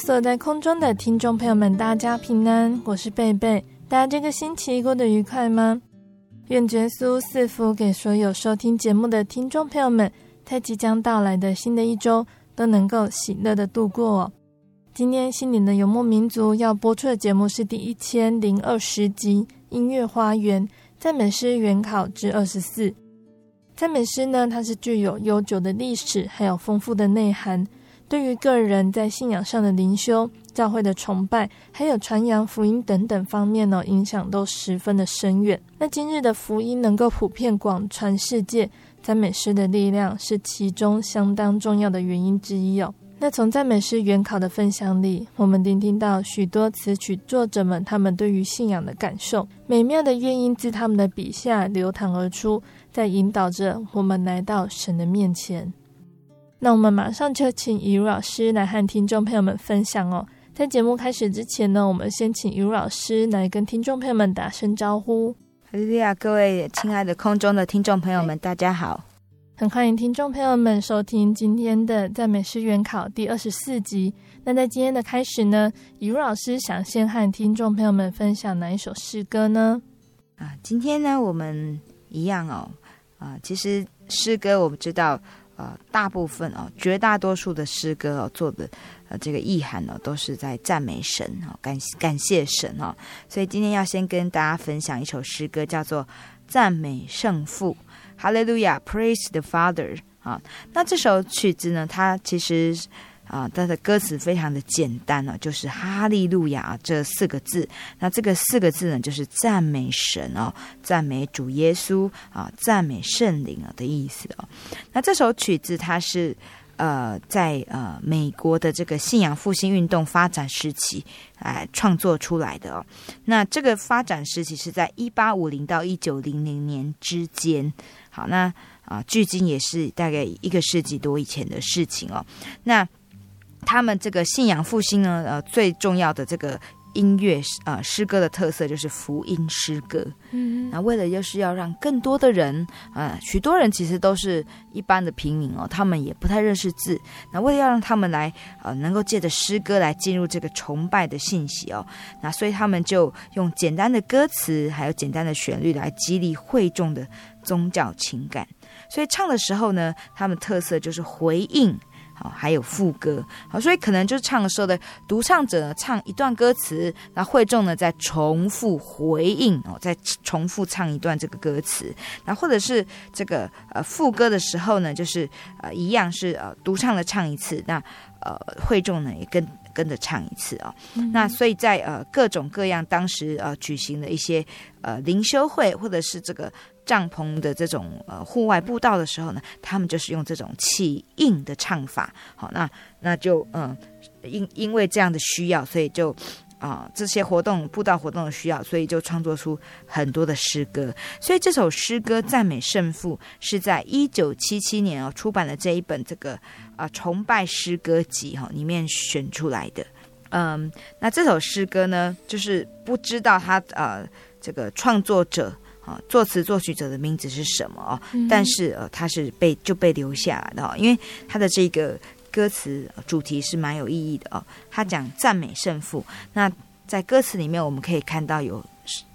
所有在空中的听众朋友们，大家平安，我是贝贝。大家这个星期过得愉快吗？愿耶稣赐福给所有收听节目的听众朋友们，在即将到来的新的一周都能够喜乐的度过哦。今天心灵的游牧民族要播出的节目是第一千零二十集《音乐花园赞美诗原考之二十四》。赞美诗呢，它是具有悠久的历史，还有丰富的内涵。对于个人在信仰上的灵修、教会的崇拜，还有传扬福音等等方面呢，影响都十分的深远。那今日的福音能够普遍广传世界，赞美诗的力量是其中相当重要的原因之一哦。那从赞美诗原考的分享里，我们聆听到许多词曲作者们他们对于信仰的感受，美妙的乐音自他们的笔下流淌而出，在引导着我们来到神的面前。那我们马上就请以如老师来和听众朋友们分享哦。在节目开始之前呢，我们先请以如老师来跟听众朋友们打声招呼。哈利利亚，各位亲爱的空中的听众朋友们，大家好！很欢迎听众朋友们收听今天的赞美诗原考第二十四集。那在今天的开始呢，以如老师想先和听众朋友们分享哪一首诗歌呢？啊，今天呢，我们一样哦。啊，其实诗歌我们知道。呃，大部分哦，绝大多数的诗歌哦，做的呃这个意涵呢，都是在赞美神哦，感感谢神哦。所以今天要先跟大家分享一首诗歌，叫做《赞美圣父》，哈利路亚，Praise the Father 啊。那这首曲子呢，它其实。啊，它的歌词非常的简单呢，就是“哈利路亚”这四个字。那这个四个字呢，就是赞美神哦，赞美主耶稣啊，赞美圣灵啊的意思哦。那这首曲子它是呃在呃美国的这个信仰复兴运动发展时期哎创作出来的哦。那这个发展时期是在一八五零到一九零零年之间。好，那啊，距今也是大概一个世纪多以前的事情哦。那他们这个信仰复兴呢，呃，最重要的这个音乐呃诗歌的特色就是福音诗歌。嗯，那为了就是要让更多的人，呃，许多人其实都是一般的平民哦，他们也不太认识字。那为了要让他们来呃，能够借着诗歌来进入这个崇拜的信息哦，那所以他们就用简单的歌词还有简单的旋律来激励会众的宗教情感。所以唱的时候呢，他们特色就是回应。哦，还有副歌，好，所以可能就是唱的时候的独唱者呢，唱一段歌词，那会众呢再重复回应哦，再重复唱一段这个歌词，那或者是这个呃副歌的时候呢，就是呃一样是呃独唱的唱一次，那呃会众呢也跟跟着唱一次哦，嗯、那所以在呃各种各样当时呃举行的一些呃灵修会或者是这个。帐篷的这种呃户外布道的时候呢，他们就是用这种气硬的唱法。好，那那就嗯，因因为这样的需要，所以就啊、这些活动布道活动的需要，所以就创作出很多的诗歌。所以这首诗歌赞美圣父是在一九七七年哦出版了这一本这个啊、崇拜诗歌集哈、哦、里面选出来的。嗯，那这首诗歌呢，就是不知道他呃这个创作者作词作曲者的名字是什么哦，嗯、但是呃他是被就被留下来的哦，因为他的这个。歌词主题是蛮有意义的哦，他讲赞美胜负。那在歌词里面，我们可以看到有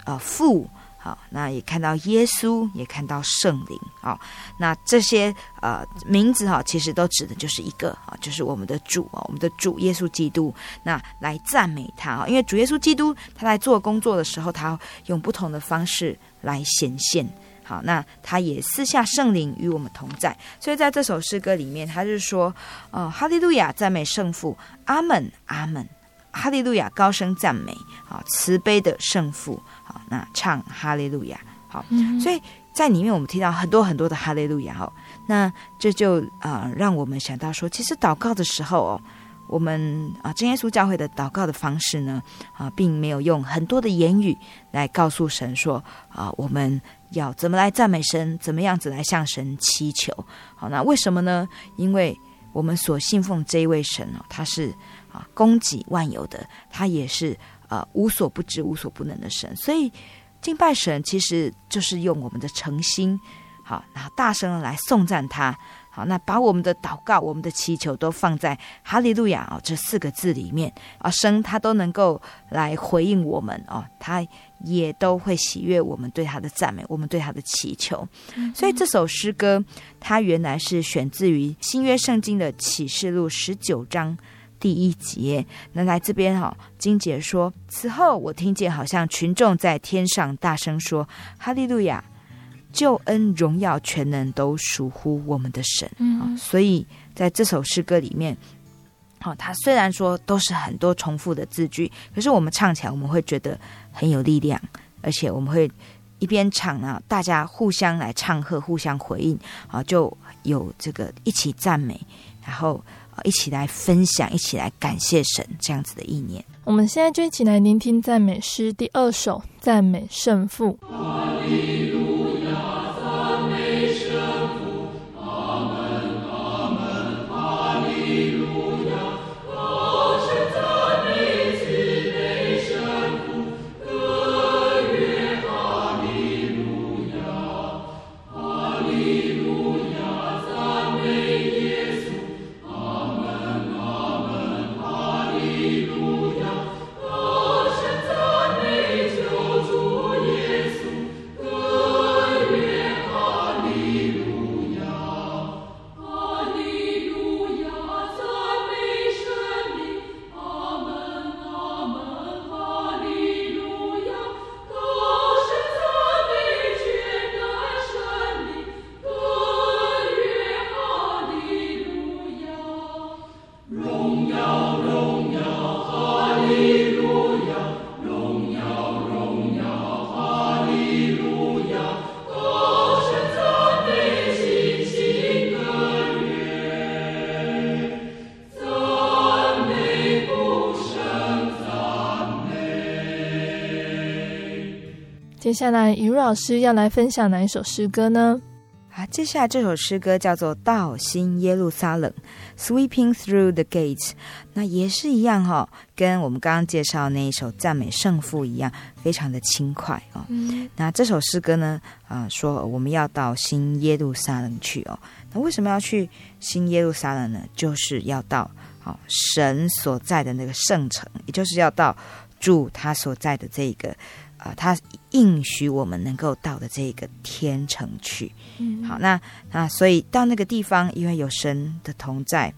呃父，好，那也看到耶稣，也看到圣灵，好，那这些呃名字哈，其实都指的就是一个啊，就是我们的主啊，我们的主耶稣基督。那来赞美他啊，因为主耶稣基督他在做工作的时候，他用不同的方式来显现。好，那他也赐下圣灵与我们同在，所以在这首诗歌里面，他就说：“呃，哈利路亚，赞美圣父，阿门，阿门，哈利路亚，高声赞美，好，慈悲的圣父，那唱哈利路亚，好，嗯、所以在里面我们听到很多很多的哈利路亚，哈，那这就啊、呃，让我们想到说，其实祷告的时候哦。”我们啊，真耶稣教会的祷告的方式呢，啊，并没有用很多的言语来告诉神说啊，我们要怎么来赞美神，怎么样子来向神祈求。好，那为什么呢？因为我们所信奉这一位神哦，他是啊，供给万有的，他也是啊，无所不知、无所不能的神。所以敬拜神其实就是用我们的诚心，好，然后大声来颂赞他。好，那把我们的祷告、我们的祈求都放在“哈利路亚”哦这四个字里面啊，神他都能够来回应我们哦，他也都会喜悦我们对他的赞美，我们对他的祈求。嗯、所以这首诗歌它原来是选自于新约圣经的启示录十九章第一节。那来这边哈、哦，经节说：“此后我听见好像群众在天上大声说：‘哈利路亚！’”救恩、荣耀、全能都属乎我们的神。嗯，所以在这首诗歌里面，好，它虽然说都是很多重复的字句，可是我们唱起来，我们会觉得很有力量，而且我们会一边唱啊，大家互相来唱和，互相回应啊，就有这个一起赞美，然后啊一起来分享，一起来感谢神这样子的意念。我们现在就一起来聆听赞美诗第二首《赞美圣父》。下来，雨露老师要来分享哪一首诗歌呢？啊，接下来这首诗歌叫做《到新耶路撒冷》（Sweeping Through the Gates）。那也是一样哈、哦，跟我们刚刚介绍那一首赞美圣父一样，非常的轻快哦。嗯、那这首诗歌呢，啊、呃，说我们要到新耶路撒冷去哦。那为什么要去新耶路撒冷呢？就是要到哦神所在的那个圣城，也就是要到住他所在的这个。啊，他应许我们能够到的这个天城去。嗯，好，那那所以到那个地方，因为有神的同在，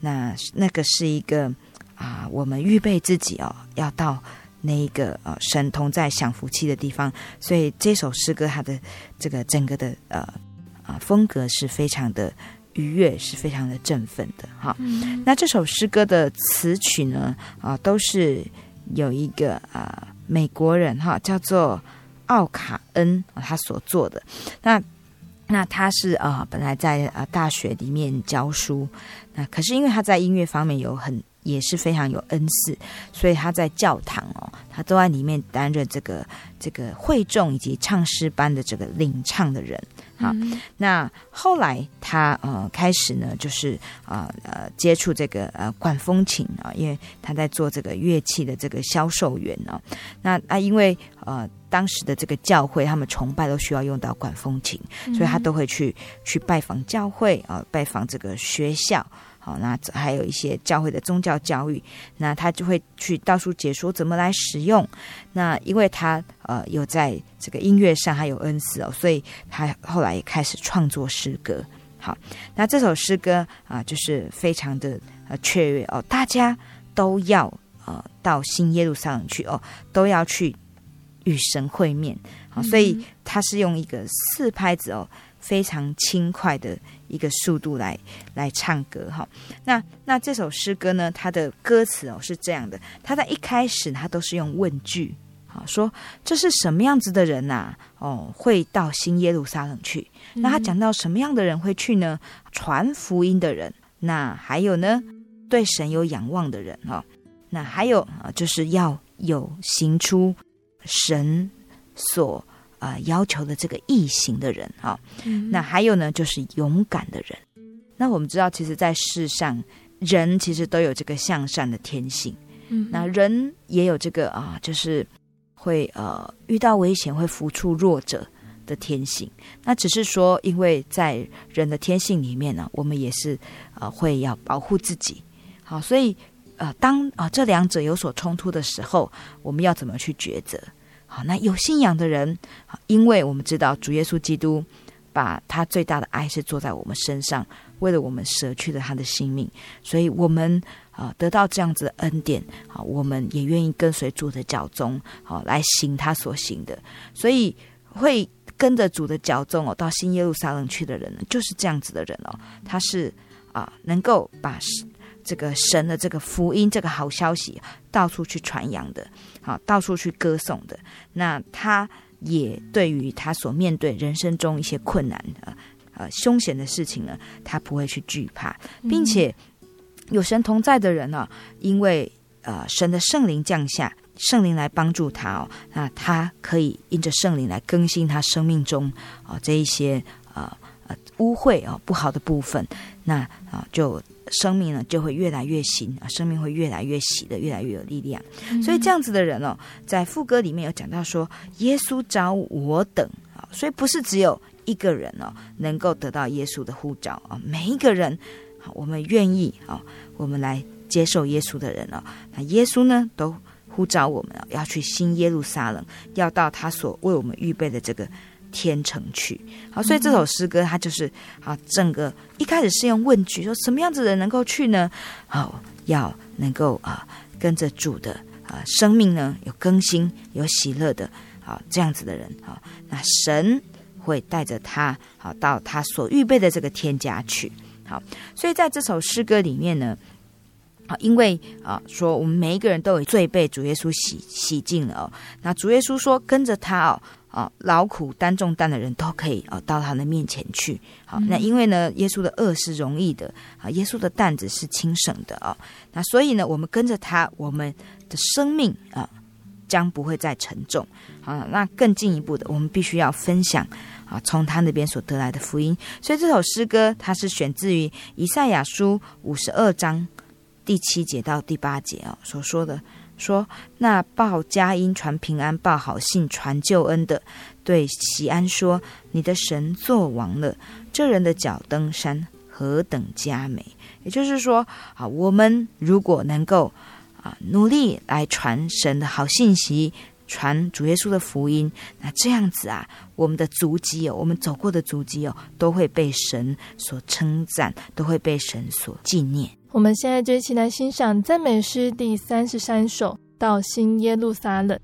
那那个是一个啊，我们预备自己哦，要到那一个呃、啊、神同在享福气的地方。所以这首诗歌它的这个整个的呃啊风格是非常的愉悦，是非常的振奋的。哈，嗯、那这首诗歌的词曲呢啊，都是有一个啊。美国人哈叫做奥卡恩，他所做的。那那他是啊、呃，本来在啊、呃、大学里面教书，那可是因为他在音乐方面有很也是非常有恩赐，所以他在教堂哦，他都在里面担任这个这个会众以及唱诗班的这个领唱的人。好，嗯、那后来他呃开始呢，就是啊呃，呃接触这个呃管风琴啊，因为他在做这个乐器的这个销售员呢。那啊，因为呃当时的这个教会，他们崇拜都需要用到管风琴，所以他都会去去拜访教会啊，拜访这个学校。好，那还有一些教会的宗教教育，那他就会去到处解说怎么来使用。那因为他呃有在这个音乐上还有恩赐哦，所以他后来也开始创作诗歌。好，那这首诗歌啊、呃，就是非常的呃雀跃哦，大家都要呃到新耶路撒冷去哦，都要去与神会面。好，所以他是用一个四拍子哦。非常轻快的一个速度来来唱歌哈，那那这首诗歌呢，它的歌词哦是这样的，它在一开始它都是用问句，好说这是什么样子的人呐、哦，会到新耶路撒冷去。那他讲到什么样的人会去呢？传福音的人，那还有呢，对神有仰望的人哈，那还有啊，就是要有行出神所。啊、呃，要求的这个异形的人啊、哦，嗯、那还有呢，就是勇敢的人。那我们知道，其实，在世上，人其实都有这个向善的天性。嗯，那人也有这个啊，就是会呃遇到危险会扶助弱者的天性。那只是说，因为在人的天性里面呢，我们也是呃会要保护自己。好，所以呃，当啊、呃、这两者有所冲突的时候，我们要怎么去抉择？好，那有信仰的人，因为我们知道主耶稣基督把他最大的爱是做在我们身上，为了我们舍去了他的性命，所以我们啊得到这样子的恩典，好，我们也愿意跟随主的脚踪，好来行他所行的，所以会跟着主的脚踪哦，到新耶路撒冷去的人呢，就是这样子的人哦，他是啊能够把。这个神的这个福音，这个好消息，到处去传扬的，好，到处去歌颂的。那他也对于他所面对人生中一些困难呃、呃凶险的事情呢，他不会去惧怕，并且有神同在的人呢、啊，因为呃神的圣灵降下，圣灵来帮助他哦，那他可以因着圣灵来更新他生命中啊、呃、这一些呃呃污秽啊、呃、不好的部分，那啊、呃、就。生命呢就会越来越新啊，生命会越来越喜的，越来越有力量。嗯、所以这样子的人哦，在副歌里面有讲到说，耶稣找我等啊，所以不是只有一个人哦能够得到耶稣的呼召啊，每一个人，我们愿意啊，我们来接受耶稣的人哦，那耶稣呢都呼召我们要去新耶路撒冷，要到他所为我们预备的这个。天成去，好，所以这首诗歌它就是好，整个一开始是用问句，说什么样子的人能够去呢？好，要能够啊跟着主的啊生命呢有更新、有喜乐的啊这样子的人啊，那神会带着他好到他所预备的这个天家去。好，所以在这首诗歌里面呢，好，因为啊说我们每一个人都有罪被主耶稣洗洗净了哦，那主耶稣说跟着他哦。啊，劳苦担重担的人都可以啊，到他的面前去。好，那因为呢，耶稣的轭是容易的啊，耶稣的担子是轻省的啊。那所以呢，我们跟着他，我们的生命啊，将不会再沉重。啊，那更进一步的，我们必须要分享啊，从他那边所得来的福音。所以这首诗歌，它是选自于以赛亚书五十二章第七节到第八节啊所说的。说，那报佳音、传平安、报好信、传救恩的，对西安说：“你的神作王了。”这人的脚登山何等佳美！也就是说，啊，我们如果能够啊努力来传神的好信息，传主耶稣的福音，那这样子啊，我们的足迹哦，我们走过的足迹哦，都会被神所称赞，都会被神所纪念。我们现在就一起来欣赏赞美诗第三十三首《到新耶路撒冷》。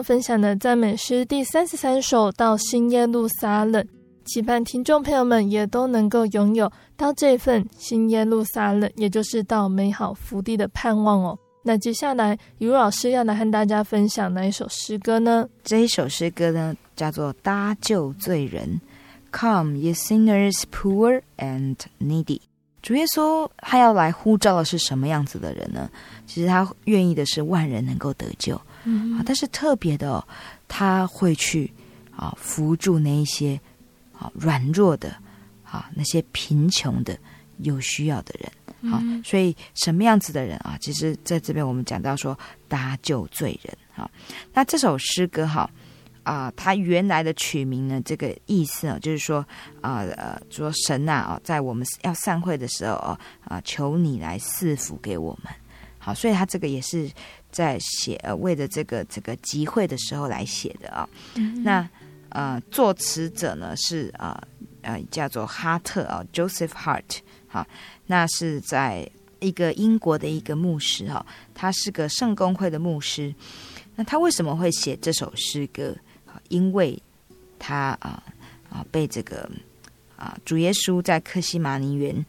分享的赞美诗第三十三首到新耶路撒冷，期盼听众朋友们也都能够拥有到这份新耶路撒冷，也就是到美好福地的盼望哦。那接下来，雨露老师要来和大家分享哪一首诗歌呢？这一首诗歌呢，叫做《搭救罪人》，Come, ye sinners, poor and needy。主耶稣他要来呼召的是什么样子的人呢？其实他愿意的是万人能够得救。嗯，啊，但是特别的哦，他会去啊扶助那一些啊软弱的啊那些贫穷的有需要的人，啊，所以什么样子的人啊？其实在这边我们讲到说搭救罪人，啊，那这首诗歌哈啊，它原来的曲名呢，这个意思啊，就是说啊呃说神呐啊，在我们要散会的时候啊啊，求你来赐福给我们，好，所以他这个也是。在写呃，为了这个这个集会的时候来写的啊、哦嗯，那呃，作词者呢是啊呃，呃叫做哈特啊、哦、Joseph Hart 好，那是在一个英国的一个牧师哈、哦，他是个圣公会的牧师，那他为什么会写这首诗歌？因为他啊啊被这个啊主耶稣在克西马尼园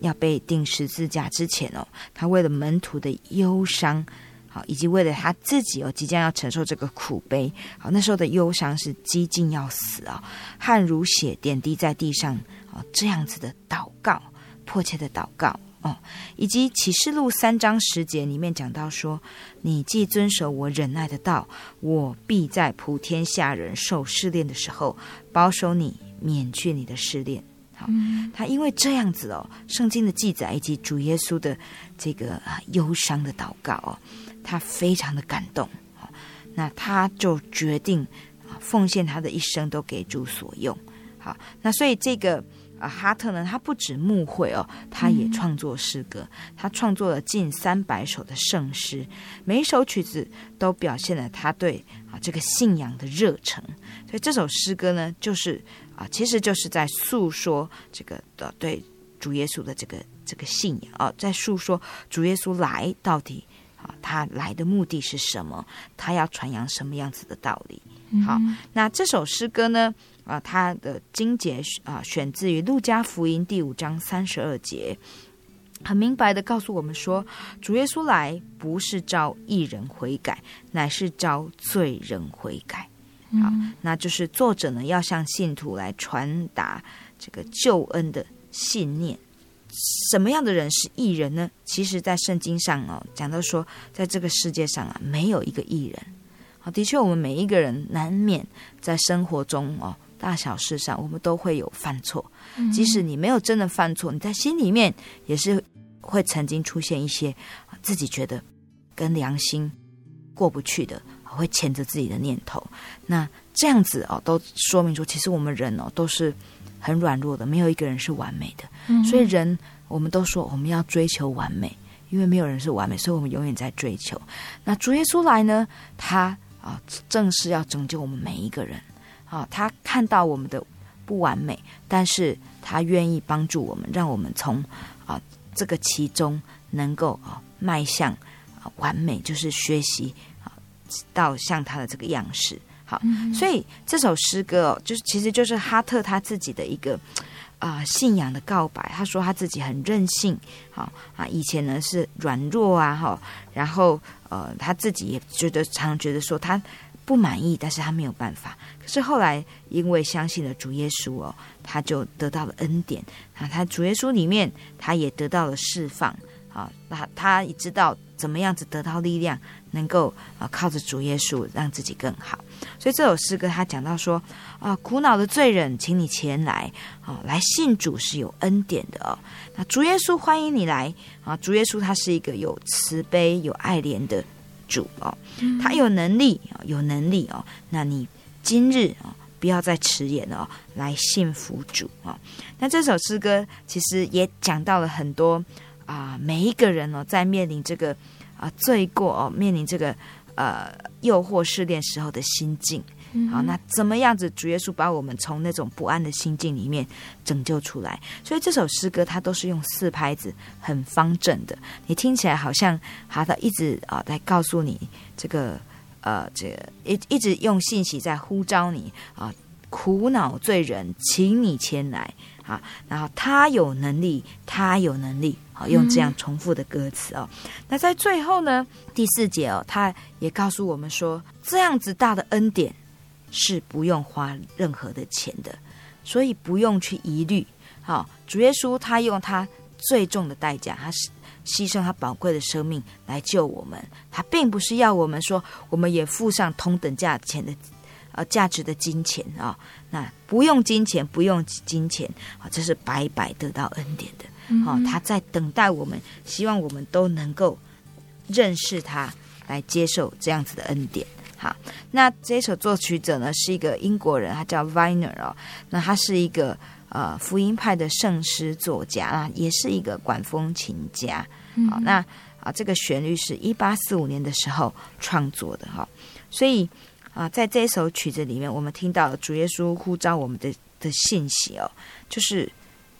要被钉十字架之前哦，他为了门徒的忧伤。好以及为了他自己哦，即将要承受这个苦悲，好，那时候的忧伤是几近要死啊，汗如血点滴在地上啊，这样子的祷告，迫切的祷告哦，以及启示录三章十节里面讲到说，你既遵守我忍耐的道，我必在普天下人受试炼的时候，保守你，免去你的试炼。好，他因为这样子哦，圣经的记载以及主耶稣的这个啊忧伤的祷告哦。他非常的感动，那他就决定奉献他的一生都给主所用。好，那所以这个啊哈特呢，他不止牧会哦，他也创作诗歌，嗯、他创作了近三百首的圣诗，每一首曲子都表现了他对啊这个信仰的热诚。所以这首诗歌呢，就是啊，其实就是在诉说这个的对主耶稣的这个这个信仰啊，在诉说主耶稣来到底啊。他来的目的是什么？他要传扬什么样子的道理？好，那这首诗歌呢？啊，它的经节啊，选自于路加福音第五章三十二节，很明白的告诉我们说，主耶稣来不是招义人悔改，乃是招罪人悔改。好，那就是作者呢要向信徒来传达这个救恩的信念。什么样的人是艺人呢？其实，在圣经上哦，讲到说，在这个世界上啊，没有一个艺人。好，的确，我们每一个人难免在生活中哦，大小事上，我们都会有犯错。即使你没有真的犯错，你在心里面也是会曾经出现一些自己觉得跟良心过不去的，会牵着自己的念头。那这样子哦，都说明说，其实我们人哦，都是。很软弱的，没有一个人是完美的。嗯，所以人，我们都说我们要追求完美，因为没有人是完美，所以我们永远在追求。那主耶稣来呢？他啊，正是要拯救我们每一个人啊。他看到我们的不完美，但是他愿意帮助我们，让我们从啊这个其中能够啊迈向啊完美，就是学习啊到像他的这个样式。好，所以这首诗歌哦，就是其实就是哈特他自己的一个啊、呃、信仰的告白。他说他自己很任性，好啊，以前呢是软弱啊，哈，然后呃他自己也觉得常常觉得说他不满意，但是他没有办法。可是后来因为相信了主耶稣哦，他就得到了恩典啊，他主耶稣里面他也得到了释放啊，那他也知道怎么样子得到力量。能够啊，靠着主耶稣让自己更好，所以这首诗歌他讲到说啊，苦恼的罪人，请你前来啊，来信主是有恩典的哦。那主耶稣欢迎你来啊，主耶稣他是一个有慈悲、有爱怜的主哦，他有能力啊，有能力哦。那你今日啊，不要再迟延了哦，来信服主啊。那这首诗歌其实也讲到了很多啊，每一个人哦，在面临这个啊罪过哦，面临这个呃诱惑试炼时候的心境。好，那怎么样子？主耶稣把我们从那种不安的心境里面拯救出来。所以这首诗歌它都是用四拍子，很方正的。你听起来好像他的一直啊在告诉你这个呃这个一一直用信息在呼召你啊，苦恼罪人，请你前来啊。然后他有能力，他有能力。好，用这样重复的歌词哦。那在最后呢，第四节哦，他也告诉我们说，这样子大的恩典。是不用花任何的钱的，所以不用去疑虑。好，主耶稣他用他最重的代价，他是牺牲他宝贵的生命来救我们。他并不是要我们说，我们也付上同等价钱的呃价值的金钱啊。那不用金钱，不用金钱啊，这是白白得到恩典的。好，他在等待我们，希望我们都能够认识他，来接受这样子的恩典。好，那这首作曲者呢，是一个英国人，他叫 Viner 哦。那他是一个呃福音派的圣诗作家啊，也是一个管风琴家。好，那啊这个旋律是一八四五年的时候创作的哈。所以啊，在这首曲子里面，我们听到主耶稣呼召我们的的信息哦，就是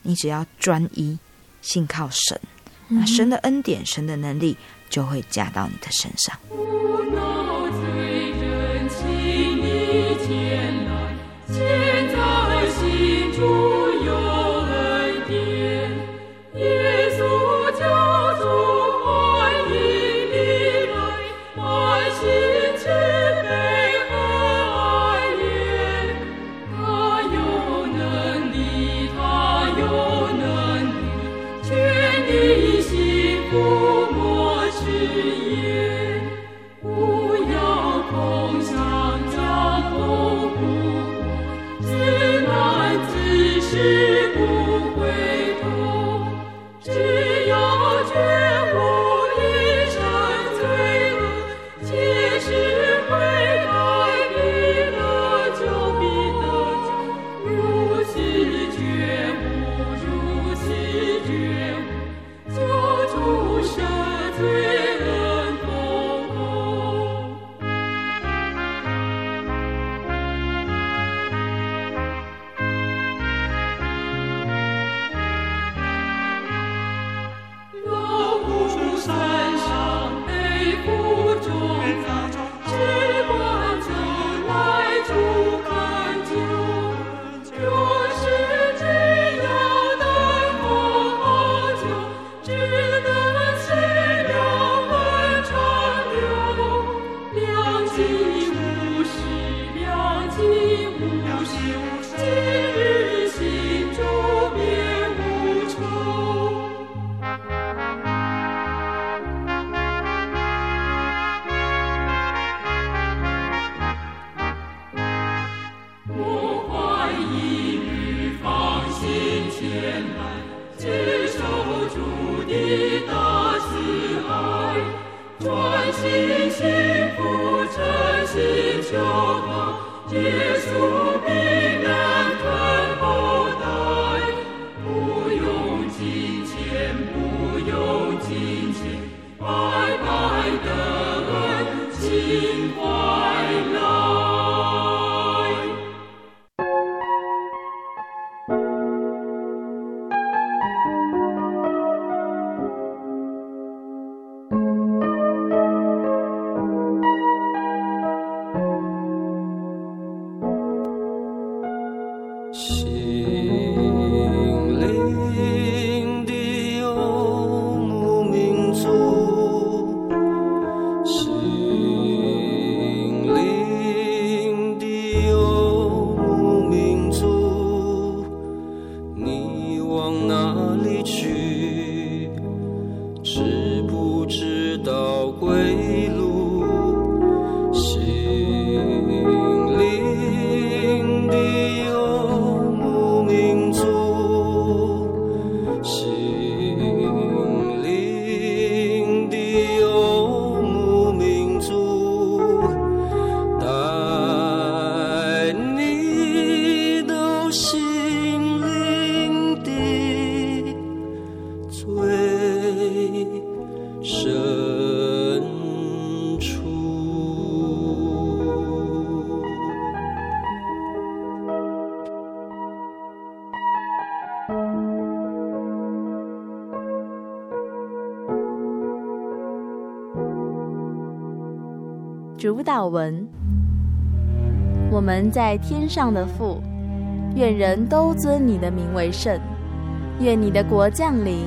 你只要专一信靠神，那神的恩典、神的能力就会加到你的身上。归深处主导文，我们在天上的父，愿人都尊你的名为圣，愿你的国降临。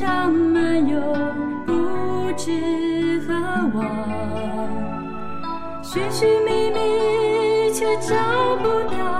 上漫游，不知何往，寻寻觅觅却找不到。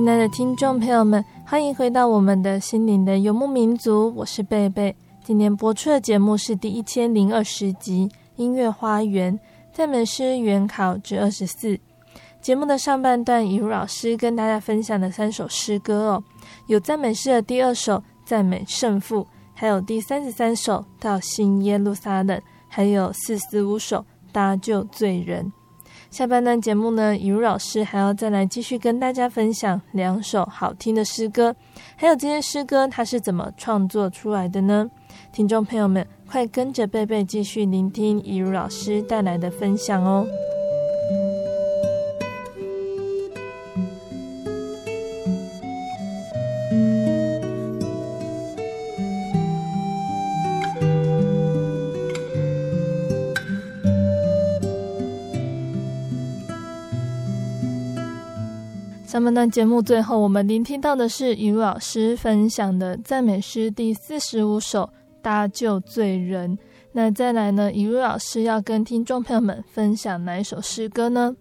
亲爱的听众朋友们。欢迎回到我们的心灵的游牧民族，我是贝贝。今天播出的节目是第一千零二十集《音乐花园赞美诗原考之二十四》。节目的上半段，以如老师跟大家分享的三首诗歌哦，有赞美诗的第二首赞美圣父，还有第三十三首到新耶路撒冷，还有四十五首搭救罪人。下半段节目呢，雨茹老师还要再来继续跟大家分享两首好听的诗歌，还有这些诗歌它是怎么创作出来的呢？听众朋友们，快跟着贝贝继续聆听雨茹老师带来的分享哦。上半段节目最后，我们聆听到的是以如老师分享的赞美诗第四十五首《搭救罪人》。那再来呢？以如老师要跟听众朋友们分享哪一首诗歌呢？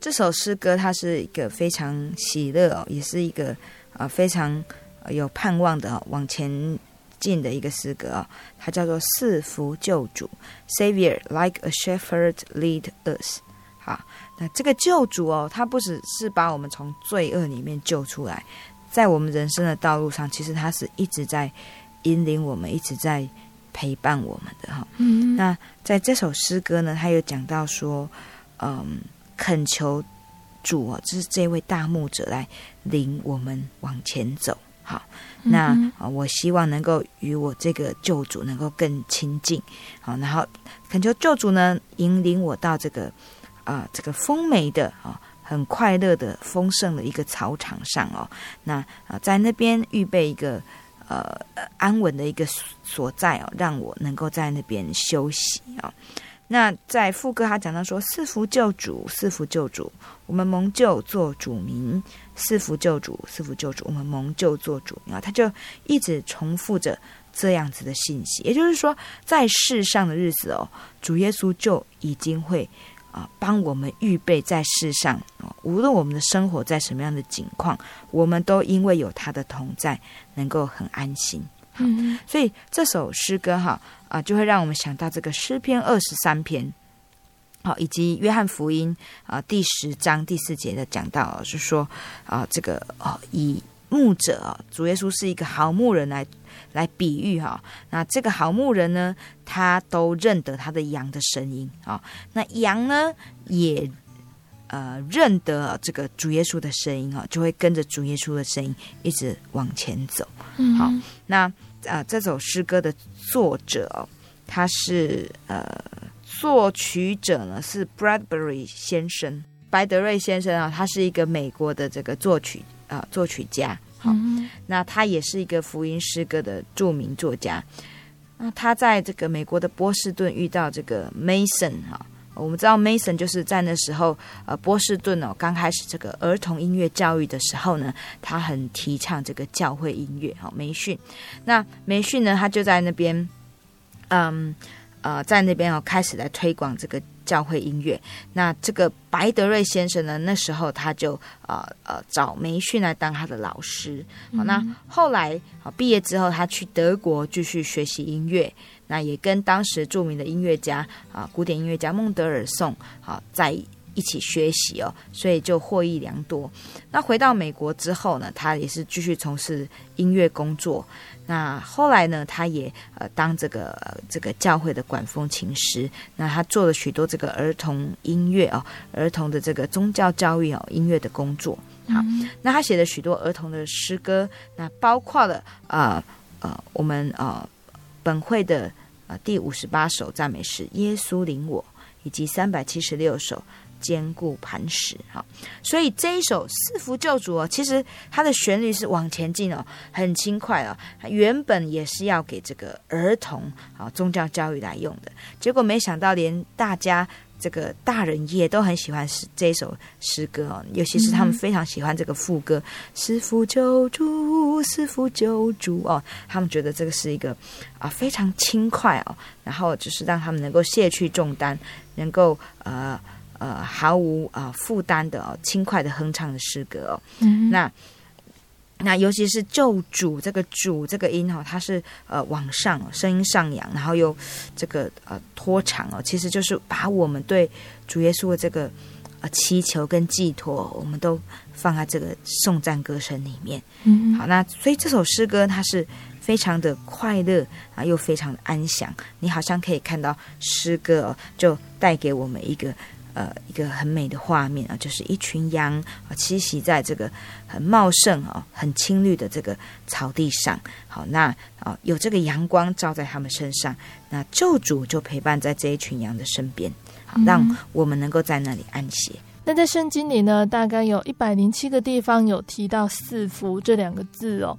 这首诗歌它是一个非常喜乐哦，也是一个啊非常有盼望的往前进的一个诗歌啊。它叫做《四福救主》，Savior like a shepherd lead us。好。那这个救主哦，他不只是把我们从罪恶里面救出来，在我们人生的道路上，其实他是一直在引领我们，一直在陪伴我们的哈。嗯，那在这首诗歌呢，他有讲到说，嗯，恳求主啊，就是这位大牧者来领我们往前走。好，那啊，我希望能够与我这个救主能够更亲近。好，然后恳求救主呢，引领我到这个啊、这个丰美的啊。很快乐的、丰盛的一个草场上哦，那啊，在那边预备一个呃安稳的一个所在哦，让我能够在那边休息哦。那在副歌他讲到说：“四福救主，四福救主，我们蒙救做主民；四福救主，四福救主，我们蒙救做主民。”啊，他就一直重复着这样子的信息，也就是说，在世上的日子哦，主耶稣就已经会。啊，帮我们预备在世上，无论我们的生活在什么样的境况，我们都因为有他的同在，能够很安心。嗯，所以这首诗歌哈啊，就会让我们想到这个诗篇二十三篇，好，以及约翰福音啊第十章第四节的讲到，是说啊这个啊以牧者啊主耶稣是一个好牧人来。来比喻哈，那这个好牧人呢，他都认得他的羊的声音啊。那羊呢，也呃认得这个主耶稣的声音啊，就会跟着主耶稣的声音一直往前走。嗯，好，那啊、呃，这首诗歌的作者，他是呃作曲者呢是 Bradbury 先生，白德瑞先生啊，他是一个美国的这个作曲啊、呃、作曲家。好，那他也是一个福音诗歌的著名作家。那他在这个美国的波士顿遇到这个 Mason 哈，我们知道 Mason 就是在那时候呃波士顿哦刚开始这个儿童音乐教育的时候呢，他很提倡这个教会音乐哈，梅逊。那梅逊呢，他就在那边，嗯呃，在那边哦开始来推广这个。教会音乐，那这个白德瑞先生呢？那时候他就呃呃找梅逊来当他的老师。好，那后来啊毕业之后，他去德国继续学习音乐，那也跟当时著名的音乐家啊古典音乐家孟德尔颂啊在一起学习哦，所以就获益良多。那回到美国之后呢，他也是继续从事音乐工作。那后来呢，他也呃当这个、呃、这个教会的管风琴师。那他做了许多这个儿童音乐哦，儿童的这个宗教教育哦，音乐的工作。好，嗯、那他写了许多儿童的诗歌，那包括了呃呃我们呃本会的呃第五十八首赞美诗《耶稣领我》，以及三百七十六首。坚固磐石，哈，所以这一首四福救主哦，其实它的旋律是往前进哦，很轻快哦。原本也是要给这个儿童啊宗教教育来用的，结果没想到连大家这个大人也都很喜欢诗这一首诗歌哦，尤其是他们非常喜欢这个副歌“赐福救主，赐福救主”哦，他们觉得这个是一个啊非常轻快哦，然后就是让他们能够卸去重担，能够呃。呃，毫无啊、呃、负担的哦，轻快的哼唱的诗歌哦。嗯、那那尤其是救主这个主这个音哈、哦，它是呃往上声音上扬，然后又这个呃拖长哦，其实就是把我们对主耶稣的这个呃祈求跟寄托，我们都放在这个颂赞歌声里面。嗯，好，那所以这首诗歌它是非常的快乐啊，又非常的安详。你好像可以看到诗歌哦，就带给我们一个。呃，一个很美的画面啊，就是一群羊啊栖息在这个很茂盛啊、很青绿的这个草地上。好，那啊有这个阳光照在他们身上，那救主就陪伴在这一群羊的身边，好，让我们能够在那里安歇。嗯、那在圣经里呢，大概有一百零七个地方有提到四福这两个字哦。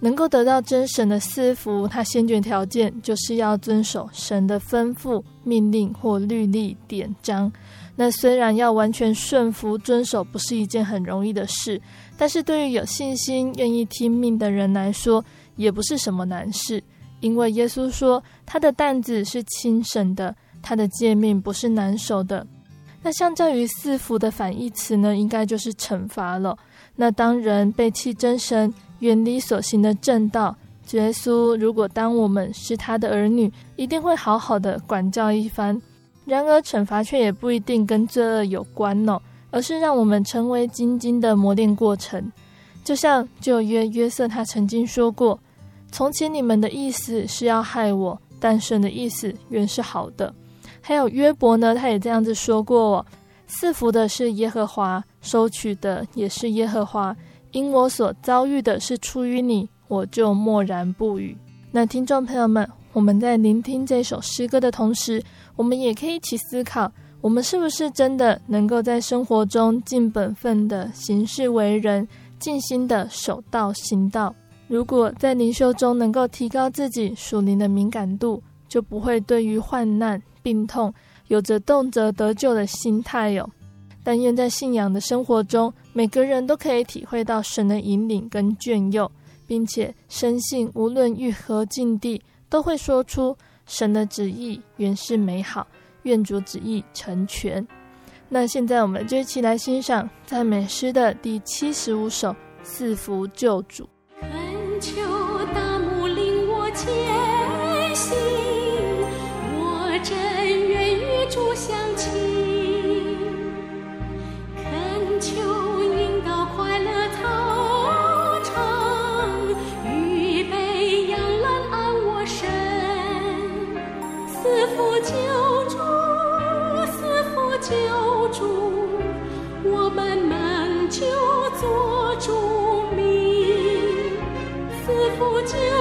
能够得到真神的赐福，它先决条件就是要遵守神的吩咐、命令或律例典章。那虽然要完全顺服遵守不是一件很容易的事，但是对于有信心、愿意听命的人来说，也不是什么难事。因为耶稣说，他的担子是轻省的，他的诫命不是难守的。那相较于赐福的反义词呢，应该就是惩罚了。那当人背弃真神，远离所行的正道，耶稣如果当我们是他的儿女，一定会好好的管教一番。然而，惩罚却也不一定跟罪恶有关哦，而是让我们成为精金的磨练过程。就像旧约约瑟他曾经说过：“从前你们的意思是要害我，但神的意思原是好的。”还有约伯呢，他也这样子说过哦：“赐福的是耶和华，收取的也是耶和华。因我所遭遇的是出于你，我就默然不语。”那听众朋友们，我们在聆听这首诗歌的同时，我们也可以一起思考：我们是不是真的能够在生活中尽本分的行事为人？尽心的守道行道，如果在灵修中能够提高自己属灵的敏感度，就不会对于患难、病痛有着动辄得救的心态哟。但愿在信仰的生活中，每个人都可以体会到神的引领跟眷佑，并且深信无论遇何境地，都会说出神的旨意原是美好，愿主旨意成全。那现在我们就一起来欣赏赞美诗的第七十五首《四福救主》。求做主名，赐福就。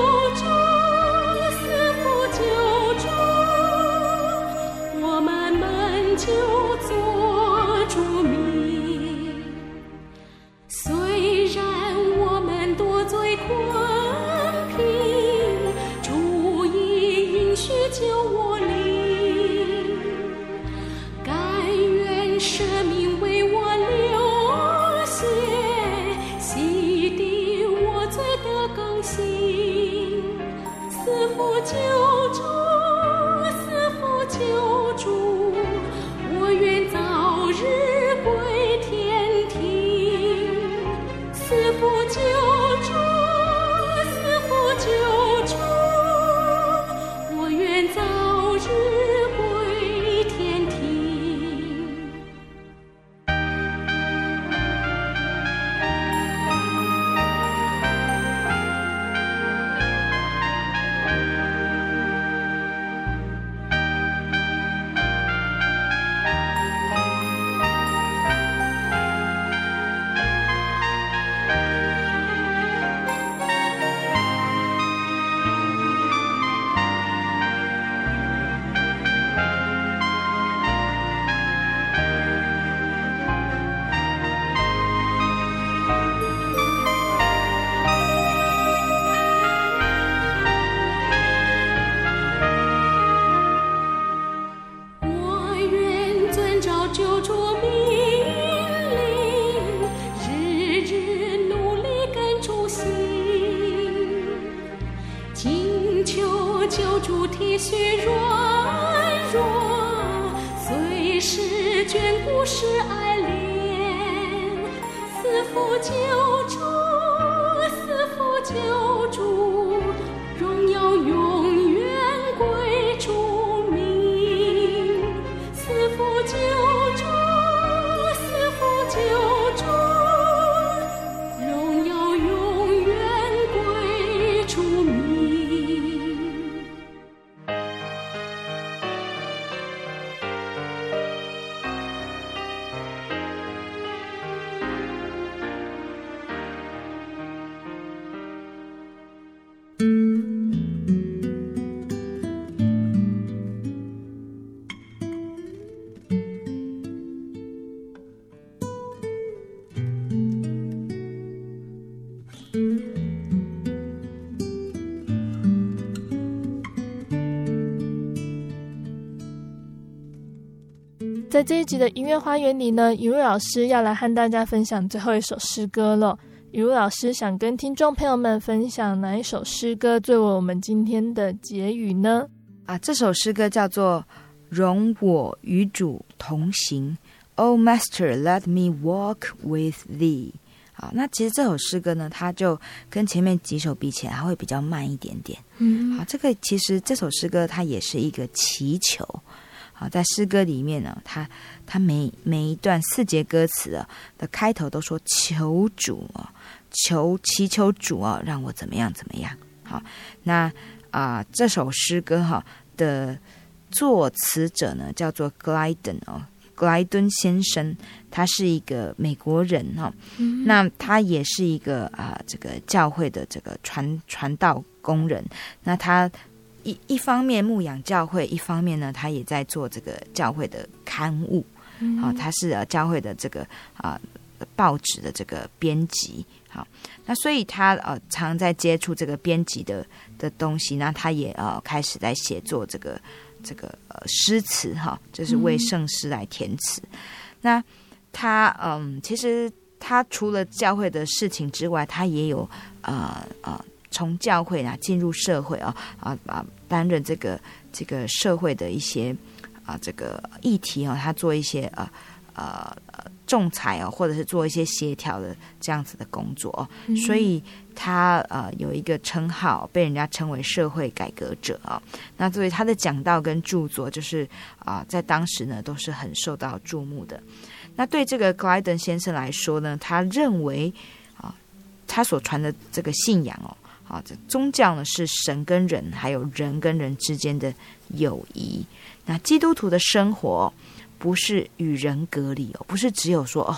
在这一集的音乐花园里呢，雨露老师要来和大家分享最后一首诗歌了。雨露老师想跟听众朋友们分享哪一首诗歌作为我们今天的结语呢？啊，这首诗歌叫做“容我与主同行”。Oh Master, let me walk with thee。好，那其实这首诗歌呢，它就跟前面几首比起来，它会比较慢一点点。嗯，好，这个其实这首诗歌它也是一个祈求。好，在诗歌里面呢，他他每每一段四节歌词啊的开头都说求主啊，求祈求主啊，让我怎么样怎么样。好，那啊、呃、这首诗歌哈的作词者呢叫做格莱顿哦，格莱顿先生，他是一个美国人哈，嗯、那他也是一个啊、呃、这个教会的这个传传道工人，那他。一一方面牧养教会，一方面呢，他也在做这个教会的刊物。好、他是呃教会的这个啊、呃、报纸的这个编辑。好，那所以他呃常在接触这个编辑的的东西，那他也呃开始在写作这个这个呃诗词哈，就是为圣诗来填词。嗯、那他嗯，其实他除了教会的事情之外，他也有呃呃。从教会啊进入社会啊啊啊，担任这个这个社会的一些啊这个议题啊，他做一些呃呃仲裁啊，或者是做一些协调的这样子的工作，嗯、所以他呃有一个称号，被人家称为社会改革者啊。那所以他的讲道跟著作，就是啊在当时呢都是很受到注目的。那对这个格莱登先生来说呢，他认为啊他所传的这个信仰哦。啊，这宗教呢是神跟人，还有人跟人之间的友谊。那基督徒的生活不是与人隔离哦，不是只有说哦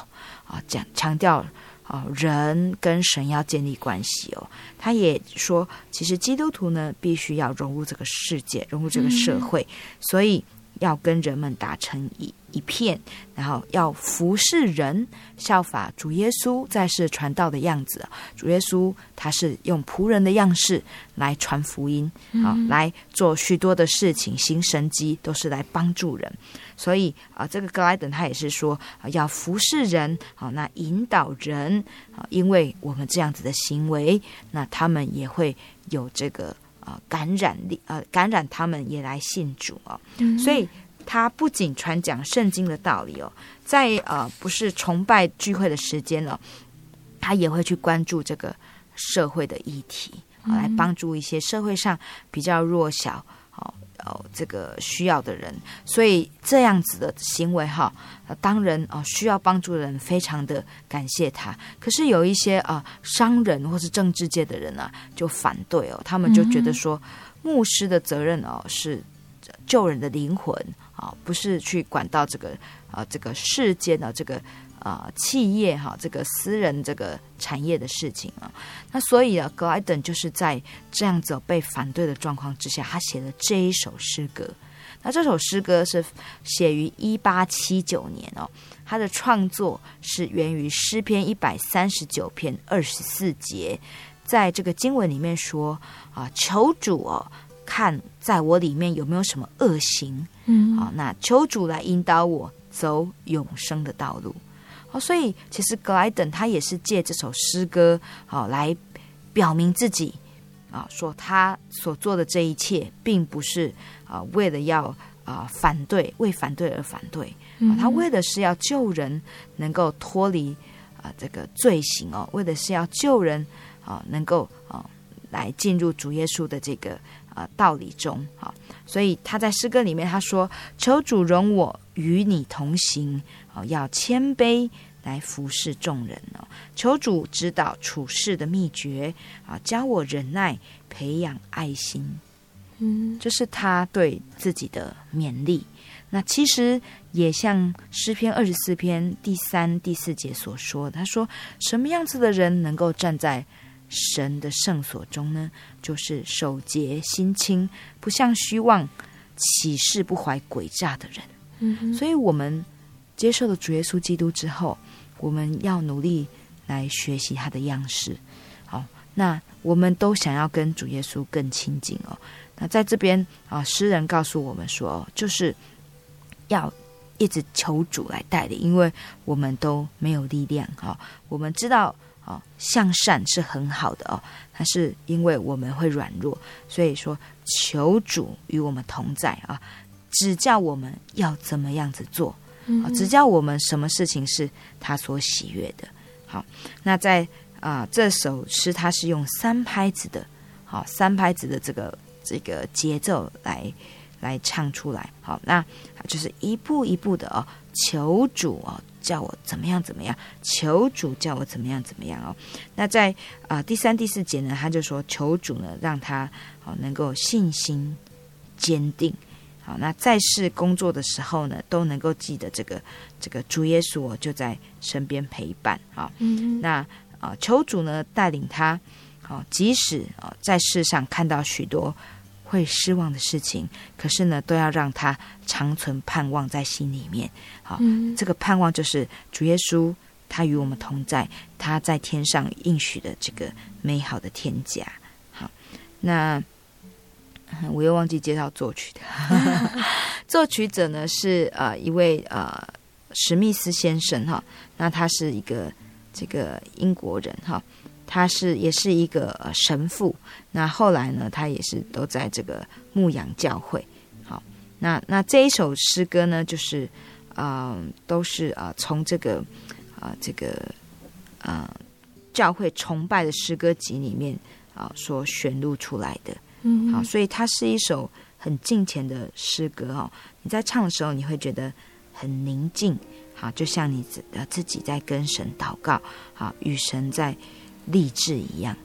啊讲强调啊人跟神要建立关系哦。他也说，其实基督徒呢必须要融入这个世界，融入这个社会，嗯、所以要跟人们打成一。一片，然后要服侍人，效法主耶稣在世传道的样子。主耶稣他是用仆人的样式来传福音，啊、嗯，来做许多的事情，行神迹，都是来帮助人。所以啊，这个格莱登他也是说，要服侍人，好，那引导人啊，因为我们这样子的行为，那他们也会有这个啊感染力，呃，感染他们也来信主哦，嗯、所以。他不仅传讲圣经的道理哦，在呃不是崇拜聚会的时间了，他也会去关注这个社会的议题，来帮助一些社会上比较弱小哦哦这个需要的人。所以这样子的行为哈，当然哦需要帮助的人非常的感谢他。可是有一些啊商人或是政治界的人啊就反对哦，他们就觉得说牧师的责任哦是救人的灵魂。啊，不是去管到这个啊，这个世间的这个啊企业哈，这个私人这个产业的事情啊。那所以啊，格莱登就是在这样子被反对的状况之下，他写了这一首诗歌。那这首诗歌是写于一八七九年哦，他的创作是源于诗篇一百三十九篇二十四节，在这个经文里面说啊，求主哦。看在我里面有没有什么恶行，嗯，好，那求主来引导我走永生的道路。好，所以其实格莱登他也是借这首诗歌，好来表明自己啊，说他所做的这一切，并不是啊为了要啊反对，为反对而反对，啊，他为的是要救人能够脱离啊这个罪行哦，为的是要救人啊能够啊来进入主耶稣的这个。啊，道理中，好，所以他在诗歌里面他说：“求主容我与你同行，啊，要谦卑来服侍众人哦。求主指导处事的秘诀，啊，教我忍耐，培养爱心。”嗯，这是他对自己的勉励。那其实也像诗篇二十四篇第三、第四节所说的，他说：“什么样子的人能够站在？”神的圣所中呢，就是守节心清，不像虚妄起誓、不怀诡诈的人。嗯哼，所以，我们接受了主耶稣基督之后，我们要努力来学习他的样式。好，那我们都想要跟主耶稣更亲近哦。那在这边啊，诗人告诉我们说，就是要一直求主来带领，因为我们都没有力量。哈，我们知道。哦，向善是很好的哦，它是因为我们会软弱，所以说求主与我们同在啊，指教我们要怎么样子做，啊，指教我们什么事情是他所喜悦的。好，那在啊这首诗，它是用三拍子的，好三拍子的这个这个节奏来来唱出来。好，那就是一步一步的哦，求主哦，叫我怎么样怎么样，求主叫我怎么样怎么样哦。那在啊、呃、第三、第四节呢，他就说求主呢，让他哦能够信心坚定。好，那在世工作的时候呢，都能够记得这个这个主耶稣哦就在身边陪伴啊。嗯，那啊、呃，求主呢带领他，好，即使啊在世上看到许多会失望的事情，可是呢，都要让他长存盼望在心里面。好，嗯、这个盼望就是主耶稣他与我们同在，他在天上应许的这个美好的天家。好，那。我又忘记介绍作曲的，作曲者呢是呃一位呃史密斯先生哈，那他是一个这个英国人哈，他是也是一个神父，那后来呢他也是都在这个牧羊教会，好，那那这一首诗歌呢就是啊、呃、都是啊、呃、从这个啊、呃、这个啊、呃、教会崇拜的诗歌集里面啊、呃、所选录出来的。嗯，好，所以它是一首很敬虔的诗歌哦。你在唱的时候，你会觉得很宁静，好，就像你自呃自己在跟神祷告，好，与神在励志一样。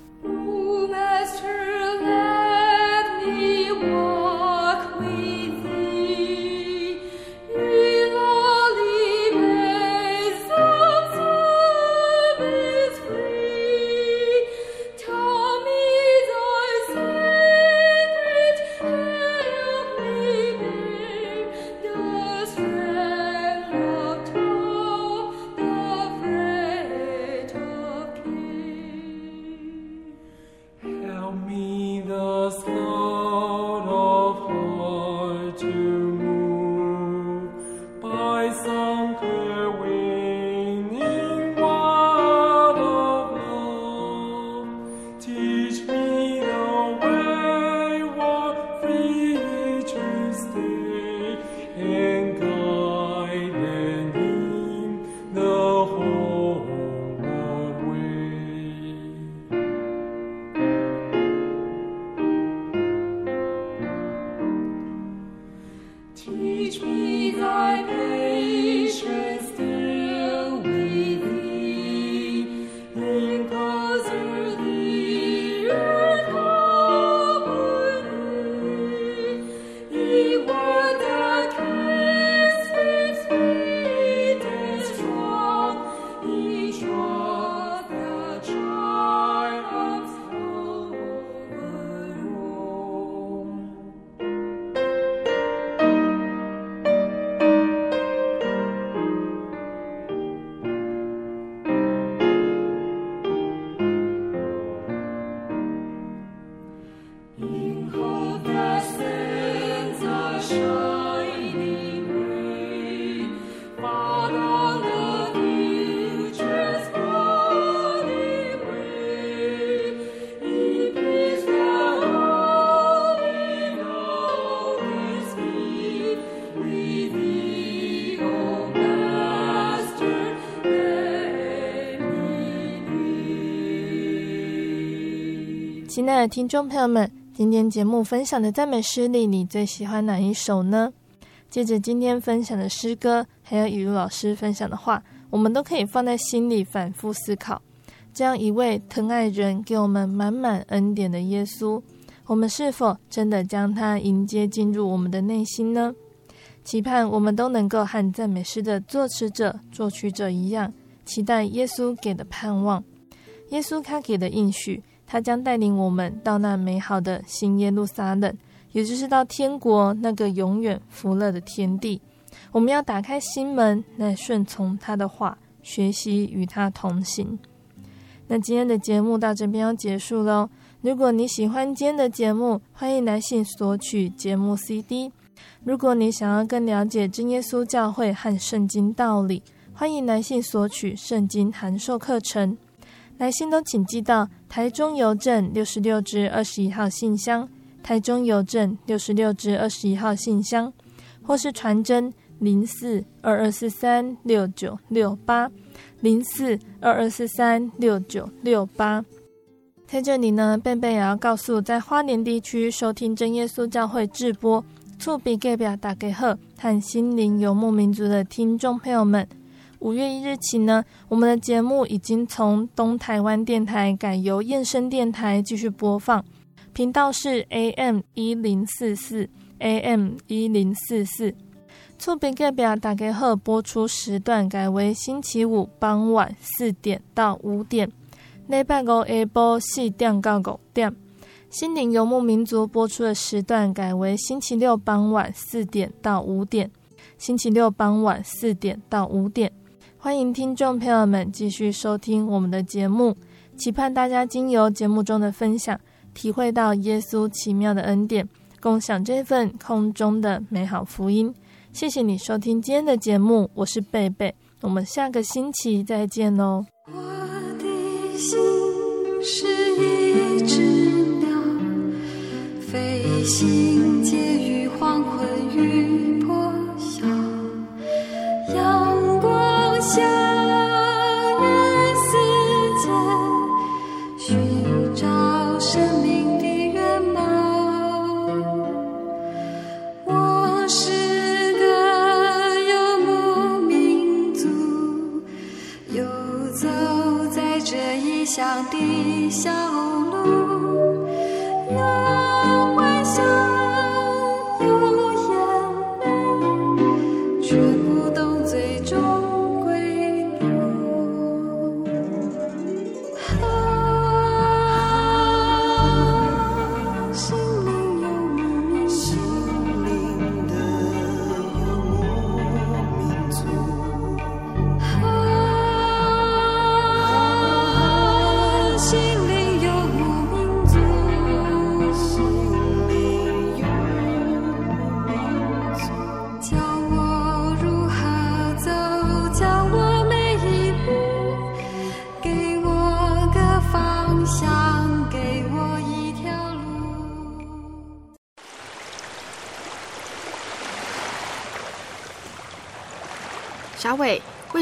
听众朋友们，今天节目分享的赞美诗里，你最喜欢哪一首呢？借着今天分享的诗歌，还有雨露老师分享的话，我们都可以放在心里反复思考。这样一位疼爱人、给我们满满恩典的耶稣，我们是否真的将他迎接进入我们的内心呢？期盼我们都能够和赞美诗的作词者、作曲者一样，期待耶稣给的盼望，耶稣他给的应许。他将带领我们到那美好的新耶路撒冷，也就是到天国那个永远福乐的天地。我们要打开心门，来顺从他的话，学习与他同行。那今天的节目到这边要结束喽。如果你喜欢今天的节目，欢迎来信索取节目 CD。如果你想要更了解真耶稣教会和圣经道理，欢迎来信索取圣经函授课程。来信都请寄到台中邮政六十六至二十一号信箱，台中邮政六十六至二十一号信箱，或是传真零四二二四三六九六八零四二二四三六九六八。在这里呢，贝贝也要告诉在花莲地区收听真耶稣教会直播厝边隔壁大家好，和心灵游牧民族的听众朋友们，五月一日起呢，我们的节目已经从东台湾电台改由燕声电台继续播放，频道是 AM 一零四四 AM 一零四四。厝边隔壁大家好，播出时段改为星期五傍晚四点到五点，礼拜五下晡四点到五点。心灵游牧民族播出的时段改为星期六傍晚四点到五点，星期六傍晚四点到五点，欢迎听众朋友们继续收听我们的节目，期盼大家经由节目中的分享，体会到耶稣奇妙的恩典，共享这份空中的美好福音。谢谢你收听今天的节目，我是贝贝，我们下个星期再见哦。我的心是一只鸟飞行介于